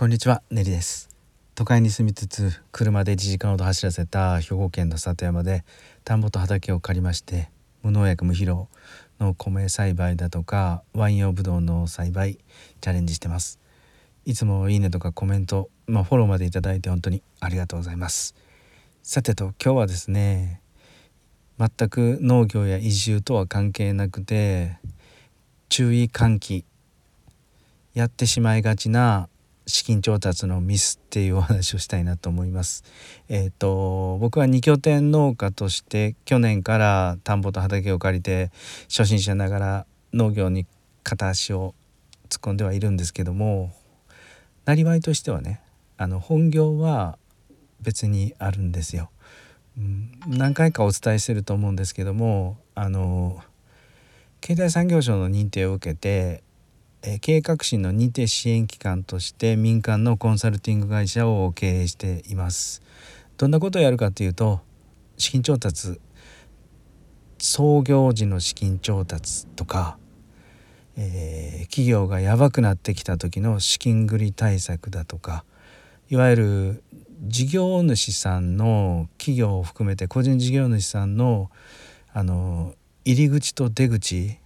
こんにちはネリです。都会に住みつつ車で1時間ほど走らせた兵庫県の里山で田んぼと畑を借りまして無農薬無肥料の米栽培だとかワイン用ブドウの栽培チャレンジしてます。いつもいいねとかコメントまあ、フォローまでいただいて本当にありがとうございます。さてと今日はですね全く農業や移住とは関係なくて注意喚起やってしまいがちな資金調達のミスっていうお話をしたいなと思います。えっ、ー、と僕は2拠点農家として去年から田んぼと畑を借りて初心者ながら農業に片足を突っ込んではいるんですけどもなりわいとしてはねあの本業は別にあるんですよ。うん、何回かお伝えしてると思うんですけどもあの経済産業省の認定を受けてえ計画士の認定支援機関として民間のコンサルティング会社を経営しています。どんなことをやるかというと資金調達創業時の資金調達とか、えー、企業がやばくなってきた時の資金繰り対策だとかいわゆる事業主さんの企業を含めて個人事業主さんのあの入り口と出口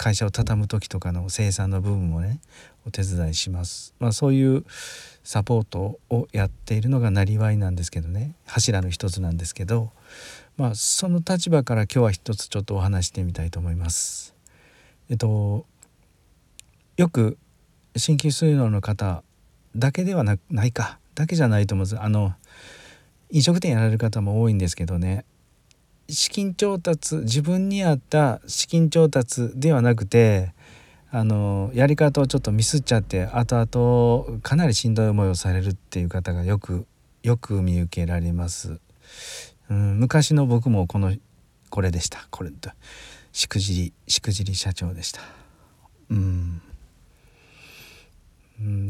会社を畳む時とかの生産の部分もねお手伝いします、まあ、そういうサポートをやっているのがなりわいなんですけどね。柱の一つなんですけど、まあ、その立場から今日は一つちょっとお話してみたいと思います。えっとよく新規収納の方だけではないか。だけじゃないと思うんです。あの飲食店やられる方も多いんですけどね。資金調達自分に合った資金調達ではなくてあのやり方をちょっとミスっちゃって後々かなりしんどい思いをされるっていう方がよくよく見受けられます。うん、昔の僕もこのこれでしたこれとしくじりしくじり社長でした。うん、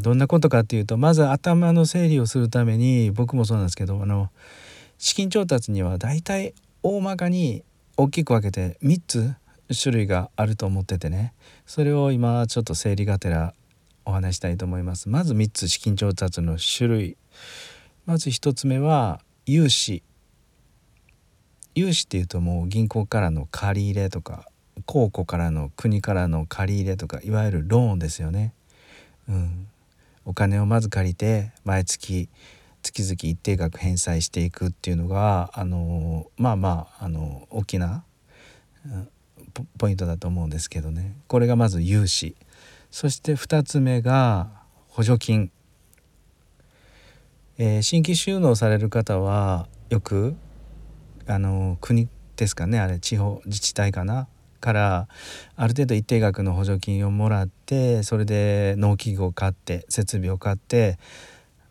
どんなことかっていうとまず頭の整理をするために僕もそうなんですけどあの資金調達には大体大まかに大きく分けて3つ種類があると思っててね。それを今ちょっと整理がてらお話したいと思います。まず3つ資金調達の種類。まず1つ目は融資。融資っていうともう銀行からの借り入れとか公庫からの国からの借り入れとかいわゆるローンですよね。うん、お金をまず借りて毎月月々一定額返済していくっていうのがあのまあまああの大きなポイントだと思うんですけどね。これがまず融資。そして2つ目が補助金、えー、新規収納される方はよくあの国ですかね。あれ地方自治体かな。からある程度一定額の補助金をもらってそれで農機具を買って設備を買って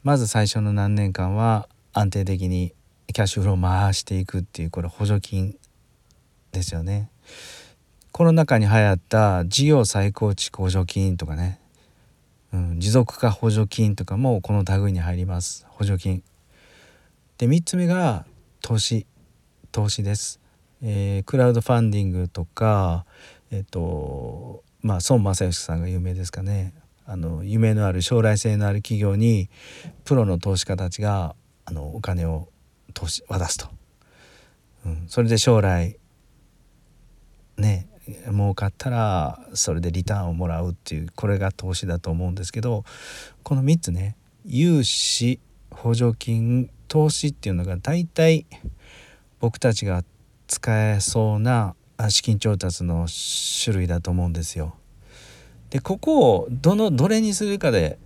まず最初の何年間は安定的にキャッシュフローを回していくっていうこれ補助金ですよね。コロナ禍に流行った事業再構築補助金とかね、うん、持続化補助金とかもこの類に入ります補助金。で3つ目が投資投資です。えー、クラウドファンディングとかえっ、ー、とまあ孫正義さんが有名ですかねあの夢のある将来性のある企業にプロの投資家たちがあのお金を投資渡すと、うん、それで将来ね儲かったらそれでリターンをもらうっていうこれが投資だと思うんですけどこの3つね融資補助金投資っていうのが大体僕たちが使えそうな資金調達の種類だと思うんですよ。でここをどのどれにするかで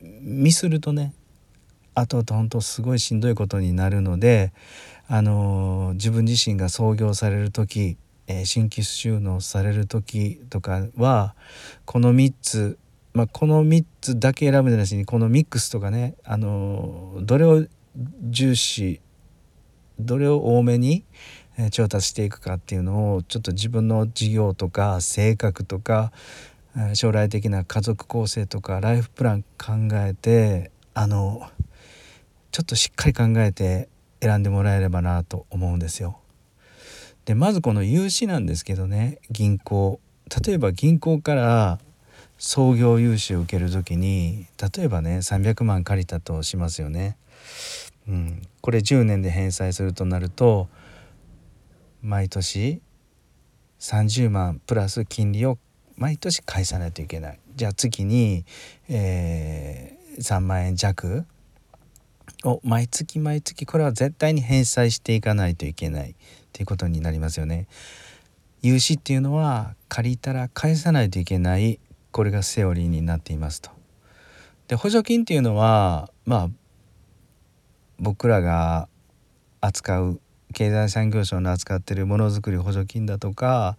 ミスるとね後々本当すごいしんどいことになるのであの自分自身が創業される時、えー、新規収納される時とかはこの3つ、まあ、この3つだけ選ぶんじゃなしにこのミックスとかねあのどれを重視どれを多めに調達していくかっていうのをちょっと自分の事業とか性格とか将来的な家族構成とかライフプラン考えてあのちょっとしっかり考えて選んでもらえればなと思うんですよ。でまずこの融資なんですけどね銀行例えば銀行から創業融資を受ける時に例えばね300万借りたとしますよね。うん、これ10年で返済するとなると毎年30万プラス金利を毎年返さないといけないじゃあ月に、えー、3万円弱を毎月毎月これは絶対に返済していかないといけないっていうことになりますよね。融資っていうのは借りたら返さないといけないこれがセオリーになっていますと。で補助金っていうのはまあ僕らが扱う経済産業省の扱ってるものづくり補助金だとか、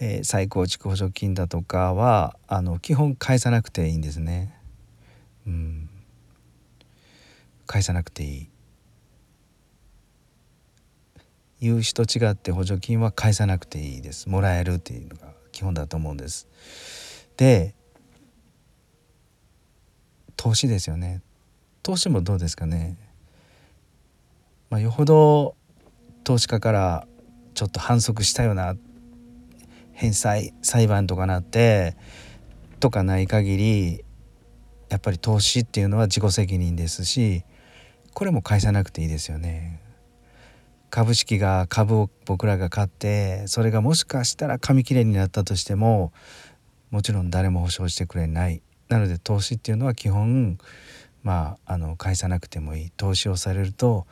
えー、再構築補助金だとかはあの基本返さなくていいんですね。うん、返さなくていい。融資と違って補助金は返さなくていいです。もらえるっていうのが基本だと思うんです。で投資ですよね。投資もどうですかね、まあ、よほど投資家からちょっと反則したような返済裁判とかなってとかない限りやっぱり投資っていうのは自己責任ですしこれも返さなくていいですよね。株式が株を僕らが買ってそれがもしかしたら紙切れになったとしてももちろん誰も保証してくれないなので投資っていうのは基本まああの返さなくてもいい投資をされると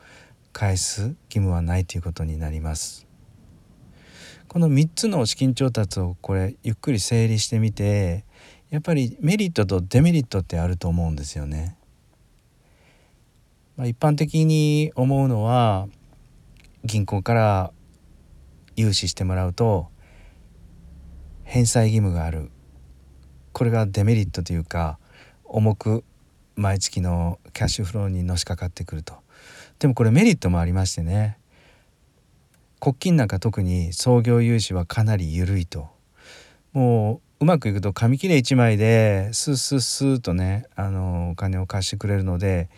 返す義務はないということになります。この3つの資金調達をこれゆっくり整理してみてやっぱりメリットとデメリットってあると思うんですよね。まあ、一般的に思うのは銀行から融資してもらうと返済義務がある。これがデメリットというか重く毎月のキャッシュフローにのしかかってくると。でもこれメリットもありましてね。国金なんか特に創業融資はかなり緩いと。もううまくいくと紙切れ1枚でスースースーとねあのお金を貸してくれるので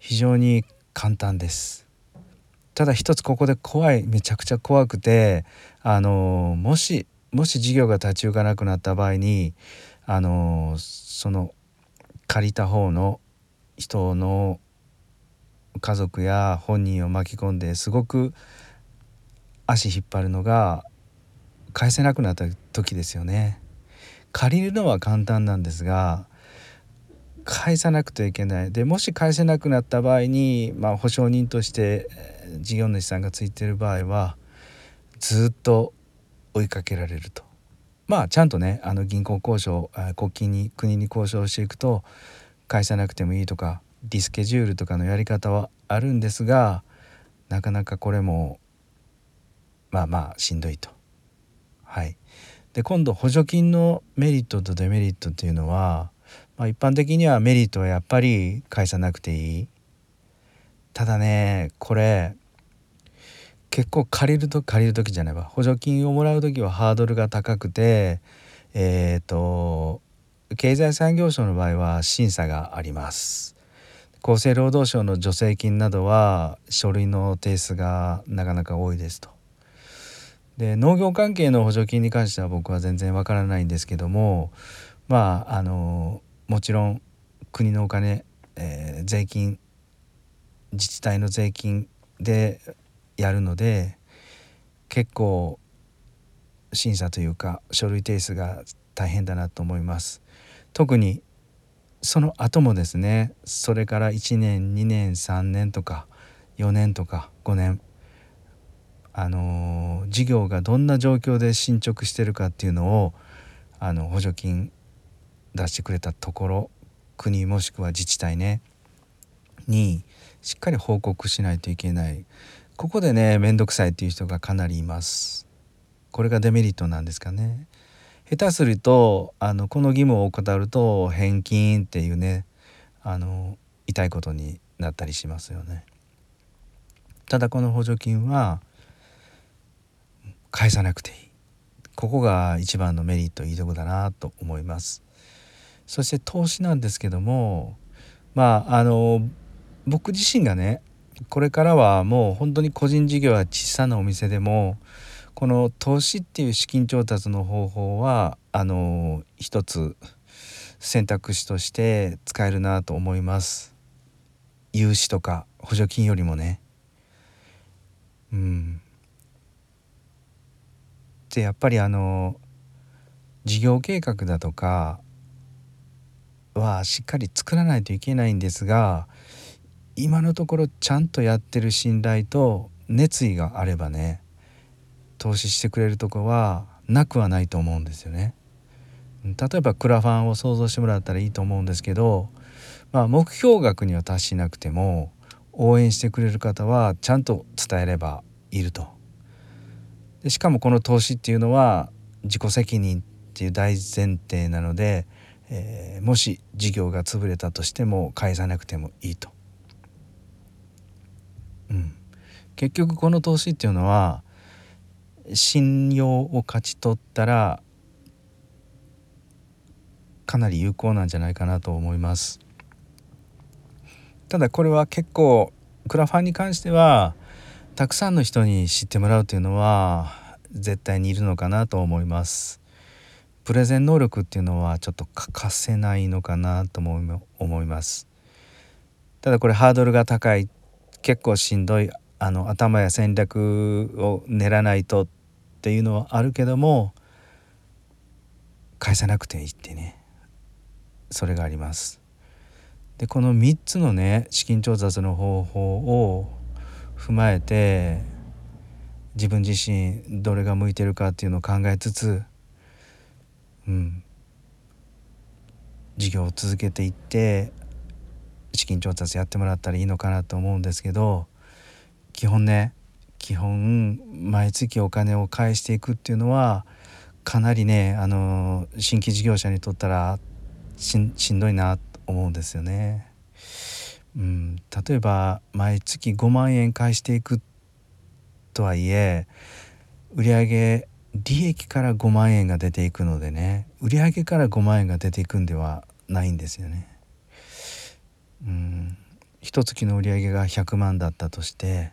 非常に簡単です。ただ一つここで怖いめちゃくちゃ怖くてあのもしもし事業が立ち行かなくなった場合にあのその借りた方の人の家族や本人を巻き込んですごく足引っ張るのが返せなくなった時ですよね。借りるのは簡単なんですが返さなくてはいけないでもし返せなくなった場合に、まあ、保証人として事業主さんがついてる場合はずっと追いかけられるとまあちゃんとねあの銀行交渉国金に国に交渉していくと返さなくてもいいとかリスケジュールとかのやり方はあるんですがなかなかこれもまあまあしんどいと。はい、で今度補助金のメリットとデメリットっていうのは、まあ、一般的にはメリットはやっぱり返さなくていい。ただねこれ結構借りると借りる時じゃないわ補助金をもらう時はハードルが高くてえっ、ー、と経済産業省の場合は審査があります厚生労働省の助成金などは書類の提出がなかなか多いですとで農業関係の補助金に関しては僕は全然わからないんですけどもまああのもちろん国のお金、えー、税金自治体の税金でやるので結構審査というか書類提出が大変だなと思います。特にその後もですねそれから1年2年3年とか4年とか5年あの事業がどんな状況で進捗してるかっていうのをあの補助金出してくれたところ国もしくは自治体ねにしっかり報告しないといけない。ここでね面倒くさいっていう人がかなりいます。これがデメリットなんですかね。下手するとあのこの義務を怠ると返金っていうねあの痛いことになったりしますよね。ただこの補助金は返さなくていい。ここが一番のメリットいいとこだなと思います。そして投資なんですけどもまああの僕自身がねこれからはもう本当に個人事業や小さなお店でもこの投資っていう資金調達の方法はあの一つ選択肢として使えるなと思います。融資とか補助金よりもね。うん。でやっぱりあの事業計画だとかはしっかり作らないといけないんですが今のところちゃんとやってる信頼と熱意があればね投資してくれるとこはなくはないと思うんですよね。例えばクラファンを想像してもらったらいいと思うんですけど、まあ、目標額には達しなくても応援してくれる方はちゃんと伝えればいると。でしかもこの投資っていうのは自己責任っていう大前提なので、えー、もし事業が潰れたとしても返さなくてもいいと。うん、結局この投資っていうのは信用を勝ち取ったらかなり有効なんじゃないかなと思います。ただこれは結構クラファンに関してはたくさんの人に知ってもらうというのは絶対にいるのかなと思います。プレゼン能力っていうのはちょっと欠かせないのかなとも思います。ただこれハードルが高い結構しんどいあの頭や戦略を練らないとっっていうのはあるけども返さなくていいってねそれがあります。でこの3つのね資金調達の方法を踏まえて自分自身どれが向いてるかっていうのを考えつつ、うん、事業を続けていって資金調達やってもらったらいいのかなと思うんですけど基本ね基本毎月お金を返していくっていうのはかなりねあの新規事業者にとったらしんどいなと思うんですよね。うん、例えば毎月5万円返していくとはいえ売上利益から5万円が出ていくのでね売上から5万円が出ていくんではないんですよね。うん一月の売上が100万だったとして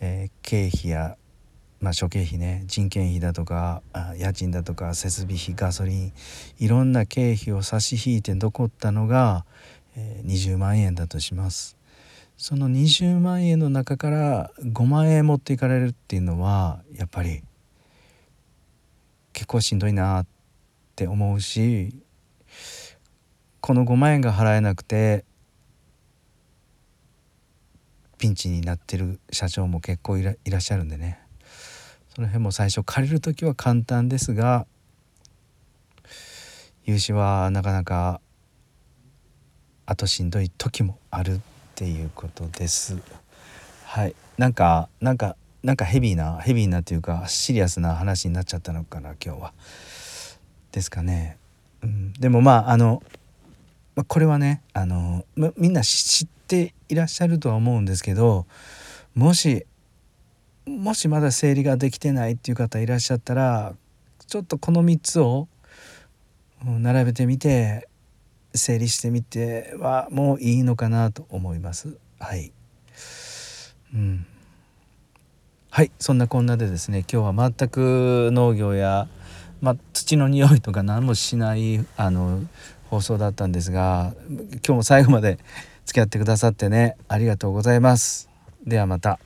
え、経費や、まあ、諸経費ね人件費だとか家賃だとか設備費ガソリンいろんな経費を差し引いて残ったのが、え、20万円だとします。その20万円の中から5万円持っていかれるっていうのはやっぱり結構しんどいなって思うしこの5万円が払えなくてピンチになってる社長も結構いらっしゃるんでねその辺も最初借りる時は簡単ですが融資はなかなか後しんどい時もあるっていうことです。はいなんかなんかなんかヘビーなヘビーなというかシリアスな話になっちゃったのかな今日は。ですかね。うん、でもまああのこれはねあのみんな知っていらっしゃるとは思うんですけどもしもしまだ整理ができてないっていう方いらっしゃったらちょっとこの3つを並べてみて整理してみてはもういいのかなと思います。はい、うん、はいそんなこんなでですね今日は全く農業や、まあ、土の匂いとか何もしないあの放送だったんですが今日も最後まで付き合ってくださってねありがとうございます。ではまた。